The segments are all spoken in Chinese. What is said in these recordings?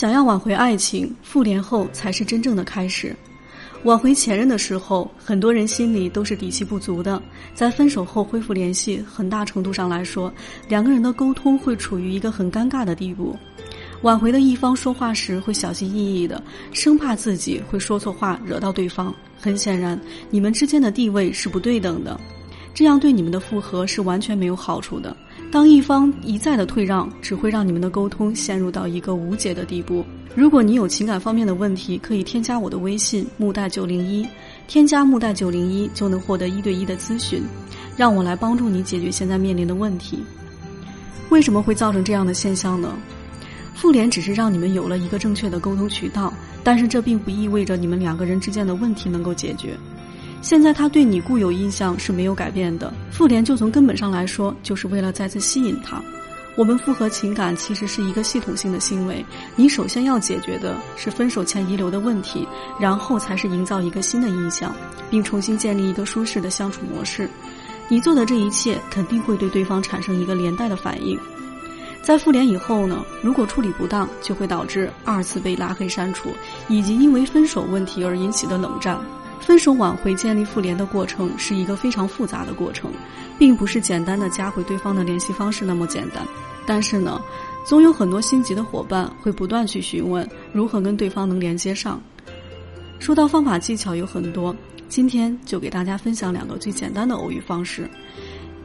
想要挽回爱情，复联后才是真正的开始。挽回前任的时候，很多人心里都是底气不足的。在分手后恢复联系，很大程度上来说，两个人的沟通会处于一个很尴尬的地步。挽回的一方说话时会小心翼翼的，生怕自己会说错话惹到对方。很显然，你们之间的地位是不对等的，这样对你们的复合是完全没有好处的。当一方一再的退让，只会让你们的沟通陷入到一个无解的地步。如果你有情感方面的问题，可以添加我的微信木代九零一，添加木代九零一就能获得一对一的咨询，让我来帮助你解决现在面临的问题。为什么会造成这样的现象呢？复联只是让你们有了一个正确的沟通渠道，但是这并不意味着你们两个人之间的问题能够解决。现在他对你固有印象是没有改变的，复联就从根本上来说，就是为了再次吸引他。我们复合情感其实是一个系统性的行为，你首先要解决的是分手前遗留的问题，然后才是营造一个新的印象，并重新建立一个舒适的相处模式。你做的这一切肯定会对对方产生一个连带的反应。在复联以后呢，如果处理不当，就会导致二次被拉黑删除，以及因为分手问题而引起的冷战。分手挽回、建立复联的过程是一个非常复杂的过程，并不是简单的加回对方的联系方式那么简单。但是呢，总有很多心急的伙伴会不断去询问如何跟对方能连接上。说到方法技巧有很多，今天就给大家分享两个最简单的偶遇方式。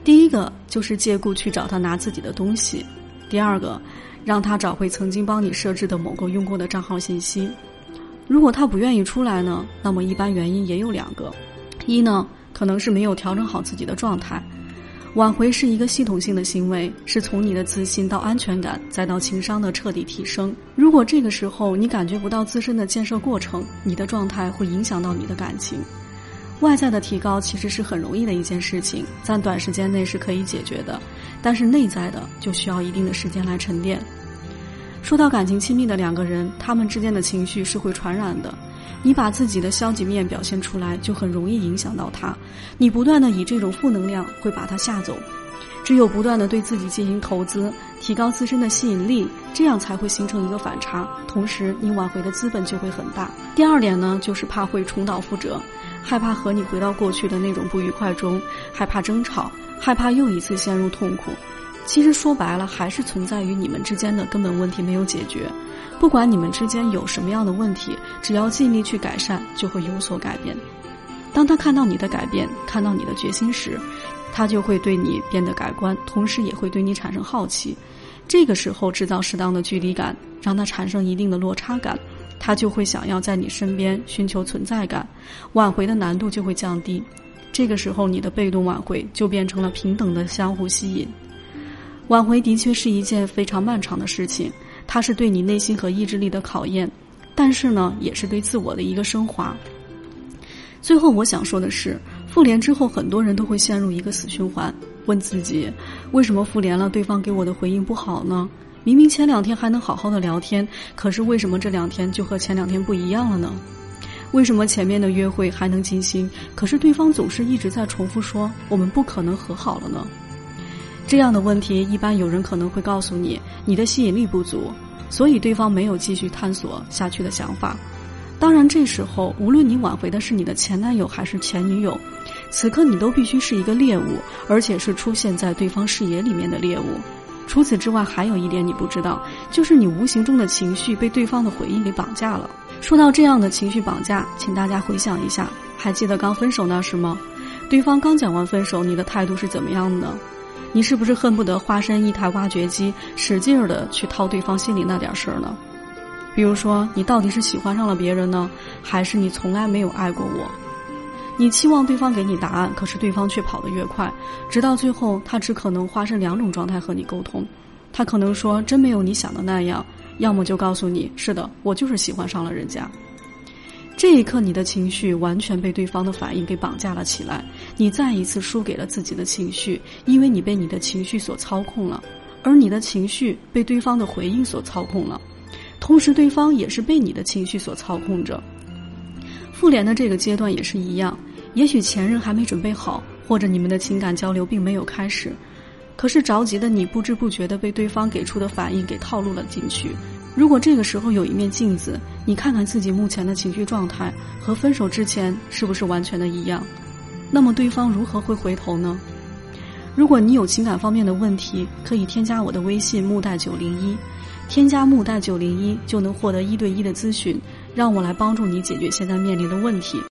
第一个就是借故去找他拿自己的东西，第二个，让他找回曾经帮你设置的某个用过的账号信息。如果他不愿意出来呢？那么一般原因也有两个，一呢可能是没有调整好自己的状态。挽回是一个系统性的行为，是从你的自信到安全感，再到情商的彻底提升。如果这个时候你感觉不到自身的建设过程，你的状态会影响到你的感情。外在的提高其实是很容易的一件事情，在短时间内是可以解决的，但是内在的就需要一定的时间来沉淀。说到感情亲密的两个人，他们之间的情绪是会传染的。你把自己的消极面表现出来，就很容易影响到他。你不断的以这种负能量会把他吓走。只有不断的对自己进行投资，提高自身的吸引力，这样才会形成一个反差。同时，你挽回的资本就会很大。第二点呢，就是怕会重蹈覆辙，害怕和你回到过去的那种不愉快中，害怕争吵，害怕又一次陷入痛苦。其实说白了，还是存在于你们之间的根本问题没有解决。不管你们之间有什么样的问题，只要尽力去改善，就会有所改变。当他看到你的改变，看到你的决心时，他就会对你变得改观，同时也会对你产生好奇。这个时候制造适当的距离感，让他产生一定的落差感，他就会想要在你身边寻求存在感，挽回的难度就会降低。这个时候，你的被动挽回就变成了平等的相互吸引。挽回的确是一件非常漫长的事情，它是对你内心和意志力的考验，但是呢，也是对自我的一个升华。最后，我想说的是，复联之后，很多人都会陷入一个死循环，问自己：为什么复联了，对方给我的回应不好呢？明明前两天还能好好的聊天，可是为什么这两天就和前两天不一样了呢？为什么前面的约会还能进行，可是对方总是一直在重复说我们不可能和好了呢？这样的问题，一般有人可能会告诉你，你的吸引力不足，所以对方没有继续探索下去的想法。当然，这时候无论你挽回的是你的前男友还是前女友，此刻你都必须是一个猎物，而且是出现在对方视野里面的猎物。除此之外，还有一点你不知道，就是你无形中的情绪被对方的回应给绑架了。说到这样的情绪绑架，请大家回想一下，还记得刚分手那时吗？对方刚讲完分手，你的态度是怎么样的？你是不是恨不得化身一台挖掘机，使劲儿的去掏对方心里那点事儿呢？比如说，你到底是喜欢上了别人呢，还是你从来没有爱过我？你期望对方给你答案，可是对方却跑得越快，直到最后，他只可能化身两种状态和你沟通。他可能说真没有你想的那样，要么就告诉你是的，我就是喜欢上了人家。这一刻，你的情绪完全被对方的反应给绑架了起来，你再一次输给了自己的情绪，因为你被你的情绪所操控了，而你的情绪被对方的回应所操控了，同时对方也是被你的情绪所操控着。复联的这个阶段也是一样，也许前任还没准备好，或者你们的情感交流并没有开始，可是着急的你不知不觉的被对方给出的反应给套路了进去。如果这个时候有一面镜子，你看看自己目前的情绪状态和分手之前是不是完全的一样，那么对方如何会回头呢？如果你有情感方面的问题，可以添加我的微信木代九零一，添加木代九零一就能获得一对一的咨询，让我来帮助你解决现在面临的问题。